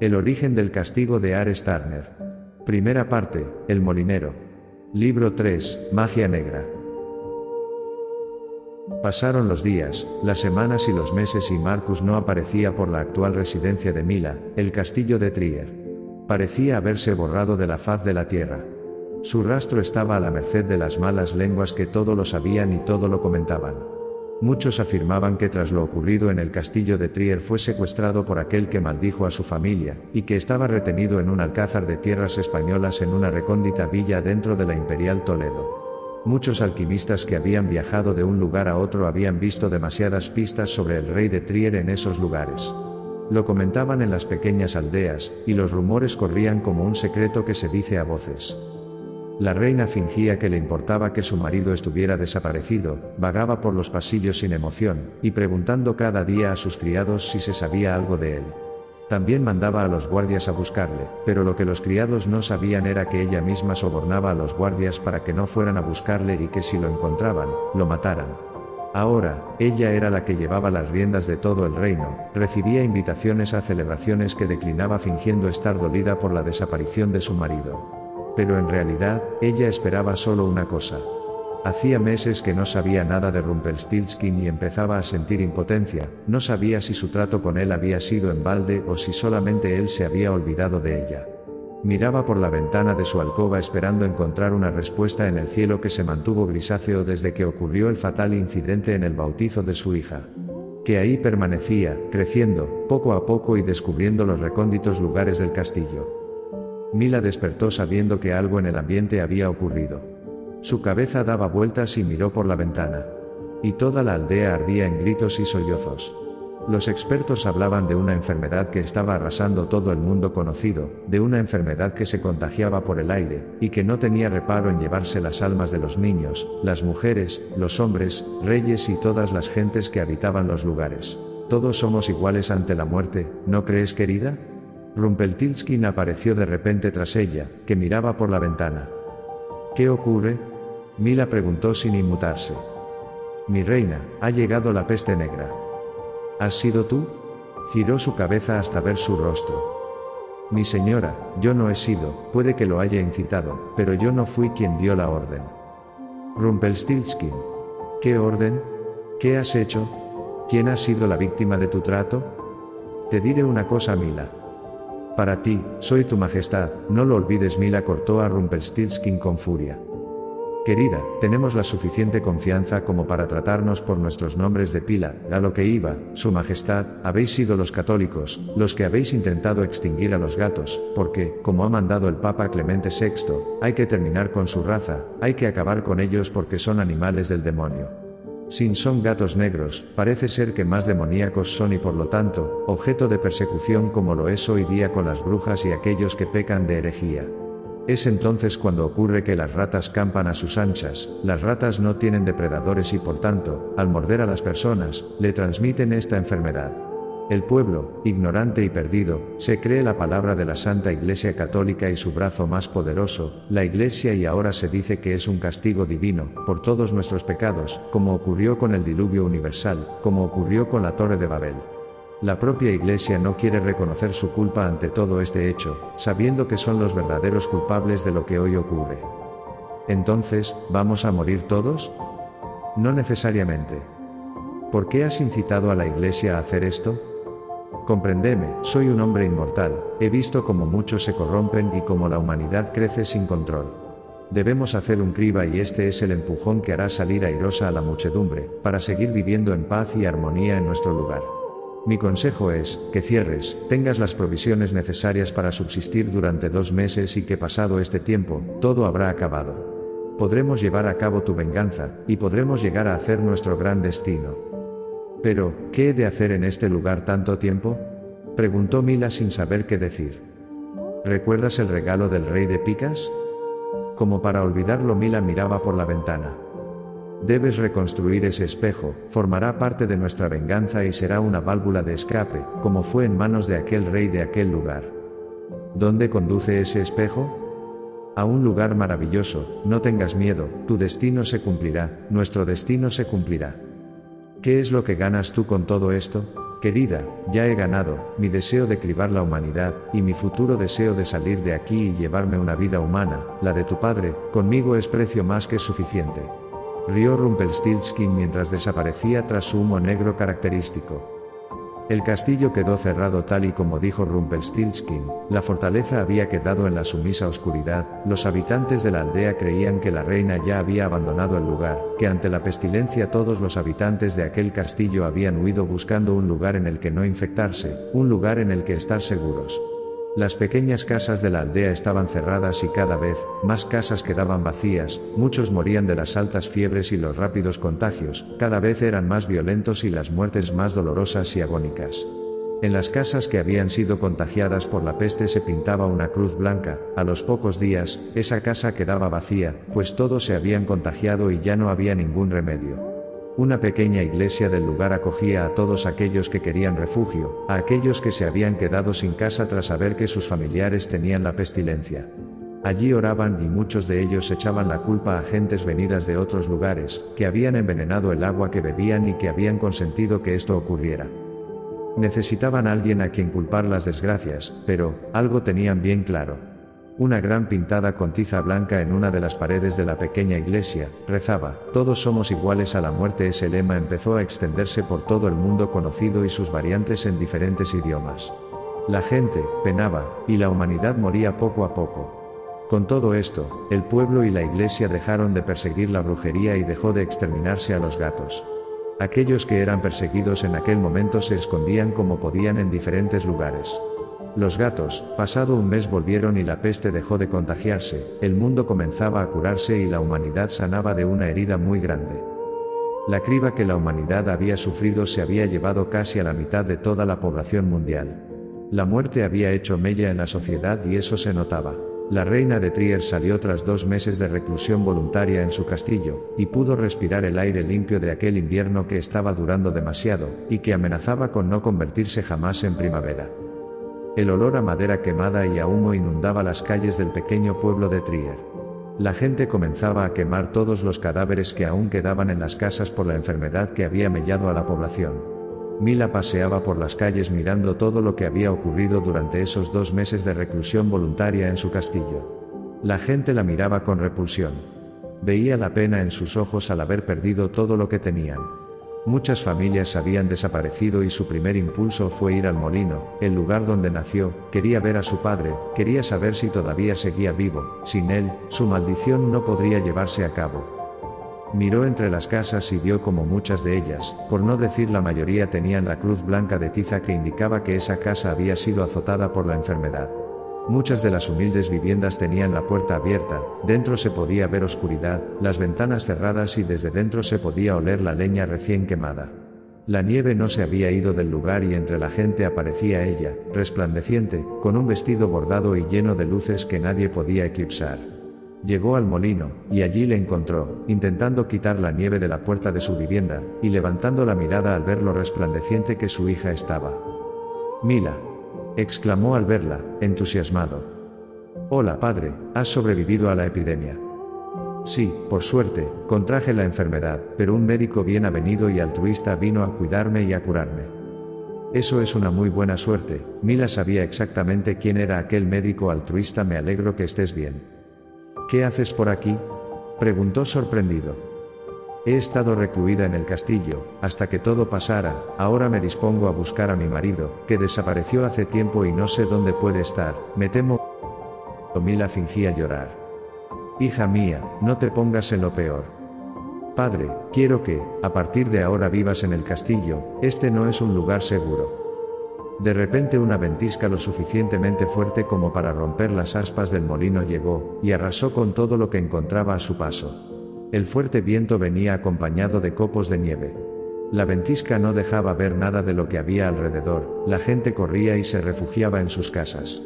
El origen del castigo de Ares Turner. Primera parte, El molinero. Libro 3, Magia Negra. Pasaron los días, las semanas y los meses y Marcus no aparecía por la actual residencia de Mila, el castillo de Trier. Parecía haberse borrado de la faz de la tierra. Su rastro estaba a la merced de las malas lenguas que todo lo sabían y todo lo comentaban. Muchos afirmaban que tras lo ocurrido en el castillo de Trier fue secuestrado por aquel que maldijo a su familia, y que estaba retenido en un alcázar de tierras españolas en una recóndita villa dentro de la imperial Toledo. Muchos alquimistas que habían viajado de un lugar a otro habían visto demasiadas pistas sobre el rey de Trier en esos lugares. Lo comentaban en las pequeñas aldeas, y los rumores corrían como un secreto que se dice a voces. La reina fingía que le importaba que su marido estuviera desaparecido, vagaba por los pasillos sin emoción, y preguntando cada día a sus criados si se sabía algo de él. También mandaba a los guardias a buscarle, pero lo que los criados no sabían era que ella misma sobornaba a los guardias para que no fueran a buscarle y que si lo encontraban, lo mataran. Ahora, ella era la que llevaba las riendas de todo el reino, recibía invitaciones a celebraciones que declinaba fingiendo estar dolida por la desaparición de su marido. Pero en realidad, ella esperaba solo una cosa, Hacía meses que no sabía nada de Rumpelstiltskin y empezaba a sentir impotencia, no sabía si su trato con él había sido en balde o si solamente él se había olvidado de ella. Miraba por la ventana de su alcoba esperando encontrar una respuesta en el cielo que se mantuvo grisáceo desde que ocurrió el fatal incidente en el bautizo de su hija. Que ahí permanecía, creciendo, poco a poco y descubriendo los recónditos lugares del castillo. Mila despertó sabiendo que algo en el ambiente había ocurrido. Su cabeza daba vueltas y miró por la ventana. Y toda la aldea ardía en gritos y sollozos. Los expertos hablaban de una enfermedad que estaba arrasando todo el mundo conocido, de una enfermedad que se contagiaba por el aire, y que no tenía reparo en llevarse las almas de los niños, las mujeres, los hombres, reyes y todas las gentes que habitaban los lugares. Todos somos iguales ante la muerte, ¿no crees querida? Rumpeltiltskin apareció de repente tras ella, que miraba por la ventana. ¿Qué ocurre? Mila preguntó sin inmutarse. Mi reina, ha llegado la peste negra. ¿Has sido tú? Giró su cabeza hasta ver su rostro. Mi señora, yo no he sido, puede que lo haya incitado, pero yo no fui quien dio la orden. Rumpelstiltskin. ¿Qué orden? ¿Qué has hecho? ¿Quién ha sido la víctima de tu trato? Te diré una cosa, Mila. Para ti, soy tu majestad, no lo olvides, Mila cortó a Rumpelstiltskin con furia. Querida, tenemos la suficiente confianza como para tratarnos por nuestros nombres de pila, a lo que iba, Su Majestad, habéis sido los católicos, los que habéis intentado extinguir a los gatos, porque, como ha mandado el Papa Clemente VI, hay que terminar con su raza, hay que acabar con ellos porque son animales del demonio. Sin son gatos negros, parece ser que más demoníacos son y por lo tanto, objeto de persecución como lo es hoy día con las brujas y aquellos que pecan de herejía. Es entonces cuando ocurre que las ratas campan a sus anchas, las ratas no tienen depredadores y por tanto, al morder a las personas, le transmiten esta enfermedad. El pueblo, ignorante y perdido, se cree la palabra de la Santa Iglesia Católica y su brazo más poderoso, la Iglesia y ahora se dice que es un castigo divino, por todos nuestros pecados, como ocurrió con el diluvio universal, como ocurrió con la Torre de Babel. La propia Iglesia no quiere reconocer su culpa ante todo este hecho, sabiendo que son los verdaderos culpables de lo que hoy ocurre. Entonces, ¿vamos a morir todos? No necesariamente. ¿Por qué has incitado a la Iglesia a hacer esto? Comprendeme, soy un hombre inmortal, he visto cómo muchos se corrompen y cómo la humanidad crece sin control. Debemos hacer un criba y este es el empujón que hará salir airosa a la muchedumbre, para seguir viviendo en paz y armonía en nuestro lugar. Mi consejo es, que cierres, tengas las provisiones necesarias para subsistir durante dos meses y que pasado este tiempo, todo habrá acabado. Podremos llevar a cabo tu venganza, y podremos llegar a hacer nuestro gran destino. Pero, ¿qué he de hacer en este lugar tanto tiempo? Preguntó Mila sin saber qué decir. ¿Recuerdas el regalo del rey de picas? Como para olvidarlo Mila miraba por la ventana. Debes reconstruir ese espejo, formará parte de nuestra venganza y será una válvula de escape, como fue en manos de aquel rey de aquel lugar. ¿Dónde conduce ese espejo? A un lugar maravilloso, no tengas miedo, tu destino se cumplirá, nuestro destino se cumplirá. ¿Qué es lo que ganas tú con todo esto? Querida, ya he ganado, mi deseo de cribar la humanidad, y mi futuro deseo de salir de aquí y llevarme una vida humana, la de tu padre, conmigo es precio más que suficiente. Rió Rumpelstiltskin mientras desaparecía tras su humo negro característico. El castillo quedó cerrado tal y como dijo Rumpelstiltskin, la fortaleza había quedado en la sumisa oscuridad, los habitantes de la aldea creían que la reina ya había abandonado el lugar, que ante la pestilencia todos los habitantes de aquel castillo habían huido buscando un lugar en el que no infectarse, un lugar en el que estar seguros. Las pequeñas casas de la aldea estaban cerradas y cada vez, más casas quedaban vacías, muchos morían de las altas fiebres y los rápidos contagios, cada vez eran más violentos y las muertes más dolorosas y agónicas. En las casas que habían sido contagiadas por la peste se pintaba una cruz blanca, a los pocos días, esa casa quedaba vacía, pues todos se habían contagiado y ya no había ningún remedio. Una pequeña iglesia del lugar acogía a todos aquellos que querían refugio, a aquellos que se habían quedado sin casa tras saber que sus familiares tenían la pestilencia. Allí oraban y muchos de ellos echaban la culpa a gentes venidas de otros lugares, que habían envenenado el agua que bebían y que habían consentido que esto ocurriera. Necesitaban alguien a quien culpar las desgracias, pero, algo tenían bien claro. Una gran pintada con tiza blanca en una de las paredes de la pequeña iglesia, rezaba, Todos somos iguales a la muerte. Ese lema empezó a extenderse por todo el mundo conocido y sus variantes en diferentes idiomas. La gente, penaba, y la humanidad moría poco a poco. Con todo esto, el pueblo y la iglesia dejaron de perseguir la brujería y dejó de exterminarse a los gatos. Aquellos que eran perseguidos en aquel momento se escondían como podían en diferentes lugares. Los gatos, pasado un mes volvieron y la peste dejó de contagiarse, el mundo comenzaba a curarse y la humanidad sanaba de una herida muy grande. La criba que la humanidad había sufrido se había llevado casi a la mitad de toda la población mundial. La muerte había hecho mella en la sociedad y eso se notaba. La reina de Trier salió tras dos meses de reclusión voluntaria en su castillo, y pudo respirar el aire limpio de aquel invierno que estaba durando demasiado, y que amenazaba con no convertirse jamás en primavera. El olor a madera quemada y a humo inundaba las calles del pequeño pueblo de Trier. La gente comenzaba a quemar todos los cadáveres que aún quedaban en las casas por la enfermedad que había mellado a la población. Mila paseaba por las calles mirando todo lo que había ocurrido durante esos dos meses de reclusión voluntaria en su castillo. La gente la miraba con repulsión. Veía la pena en sus ojos al haber perdido todo lo que tenían. Muchas familias habían desaparecido y su primer impulso fue ir al molino, el lugar donde nació, quería ver a su padre, quería saber si todavía seguía vivo, sin él, su maldición no podría llevarse a cabo. Miró entre las casas y vio como muchas de ellas, por no decir la mayoría tenían la cruz blanca de tiza que indicaba que esa casa había sido azotada por la enfermedad. Muchas de las humildes viviendas tenían la puerta abierta, dentro se podía ver oscuridad, las ventanas cerradas y desde dentro se podía oler la leña recién quemada. La nieve no se había ido del lugar y entre la gente aparecía ella, resplandeciente, con un vestido bordado y lleno de luces que nadie podía eclipsar. Llegó al molino, y allí le encontró, intentando quitar la nieve de la puerta de su vivienda, y levantando la mirada al ver lo resplandeciente que su hija estaba. Mila, exclamó al verla, entusiasmado. Hola, padre, ¿has sobrevivido a la epidemia? Sí, por suerte, contraje la enfermedad, pero un médico bien avenido y altruista vino a cuidarme y a curarme. Eso es una muy buena suerte, Mila sabía exactamente quién era aquel médico altruista, me alegro que estés bien. ¿Qué haces por aquí? preguntó sorprendido. He estado recluida en el castillo, hasta que todo pasara, ahora me dispongo a buscar a mi marido, que desapareció hace tiempo y no sé dónde puede estar, me temo. Mila fingía llorar. Hija mía, no te pongas en lo peor. Padre, quiero que, a partir de ahora vivas en el castillo, este no es un lugar seguro. De repente una ventisca lo suficientemente fuerte como para romper las aspas del molino llegó, y arrasó con todo lo que encontraba a su paso. El fuerte viento venía acompañado de copos de nieve. La ventisca no dejaba ver nada de lo que había alrededor, la gente corría y se refugiaba en sus casas.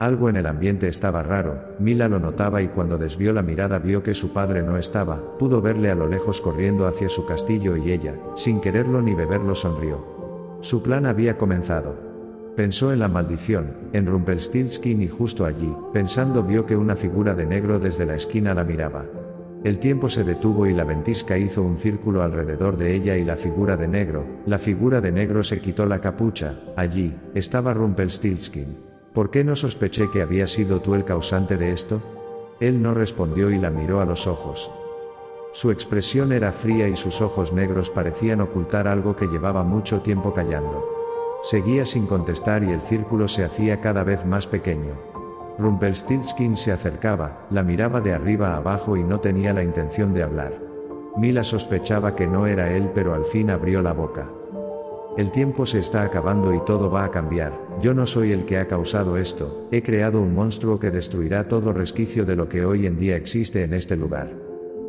Algo en el ambiente estaba raro, Mila lo notaba y cuando desvió la mirada vio que su padre no estaba, pudo verle a lo lejos corriendo hacia su castillo y ella, sin quererlo ni beberlo, sonrió. Su plan había comenzado. Pensó en la maldición, en Rumpelstiltskin y justo allí, pensando vio que una figura de negro desde la esquina la miraba. El tiempo se detuvo y la ventisca hizo un círculo alrededor de ella y la figura de negro, la figura de negro se quitó la capucha, allí, estaba Rumpelstiltskin. ¿Por qué no sospeché que había sido tú el causante de esto? Él no respondió y la miró a los ojos. Su expresión era fría y sus ojos negros parecían ocultar algo que llevaba mucho tiempo callando. Seguía sin contestar y el círculo se hacía cada vez más pequeño. Rumpelstiltskin se acercaba, la miraba de arriba a abajo y no tenía la intención de hablar. Mila sospechaba que no era él pero al fin abrió la boca. El tiempo se está acabando y todo va a cambiar, yo no soy el que ha causado esto, he creado un monstruo que destruirá todo resquicio de lo que hoy en día existe en este lugar.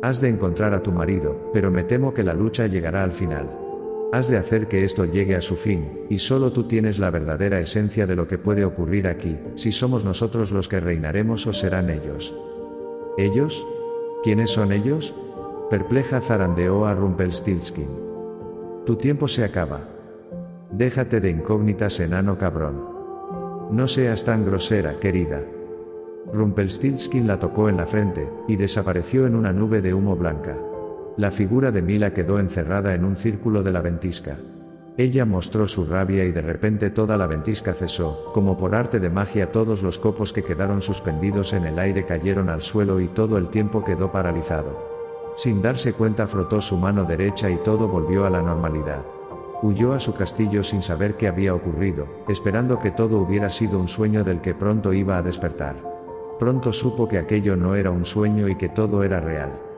Has de encontrar a tu marido, pero me temo que la lucha llegará al final. Has de hacer que esto llegue a su fin, y solo tú tienes la verdadera esencia de lo que puede ocurrir aquí, si somos nosotros los que reinaremos o serán ellos. ¿Ellos? ¿Quiénes son ellos? Perpleja zarandeó a Rumpelstiltskin. Tu tiempo se acaba. Déjate de incógnitas, enano cabrón. No seas tan grosera, querida. Rumpelstiltskin la tocó en la frente, y desapareció en una nube de humo blanca. La figura de Mila quedó encerrada en un círculo de la ventisca. Ella mostró su rabia y de repente toda la ventisca cesó, como por arte de magia todos los copos que quedaron suspendidos en el aire cayeron al suelo y todo el tiempo quedó paralizado. Sin darse cuenta frotó su mano derecha y todo volvió a la normalidad. Huyó a su castillo sin saber qué había ocurrido, esperando que todo hubiera sido un sueño del que pronto iba a despertar. Pronto supo que aquello no era un sueño y que todo era real.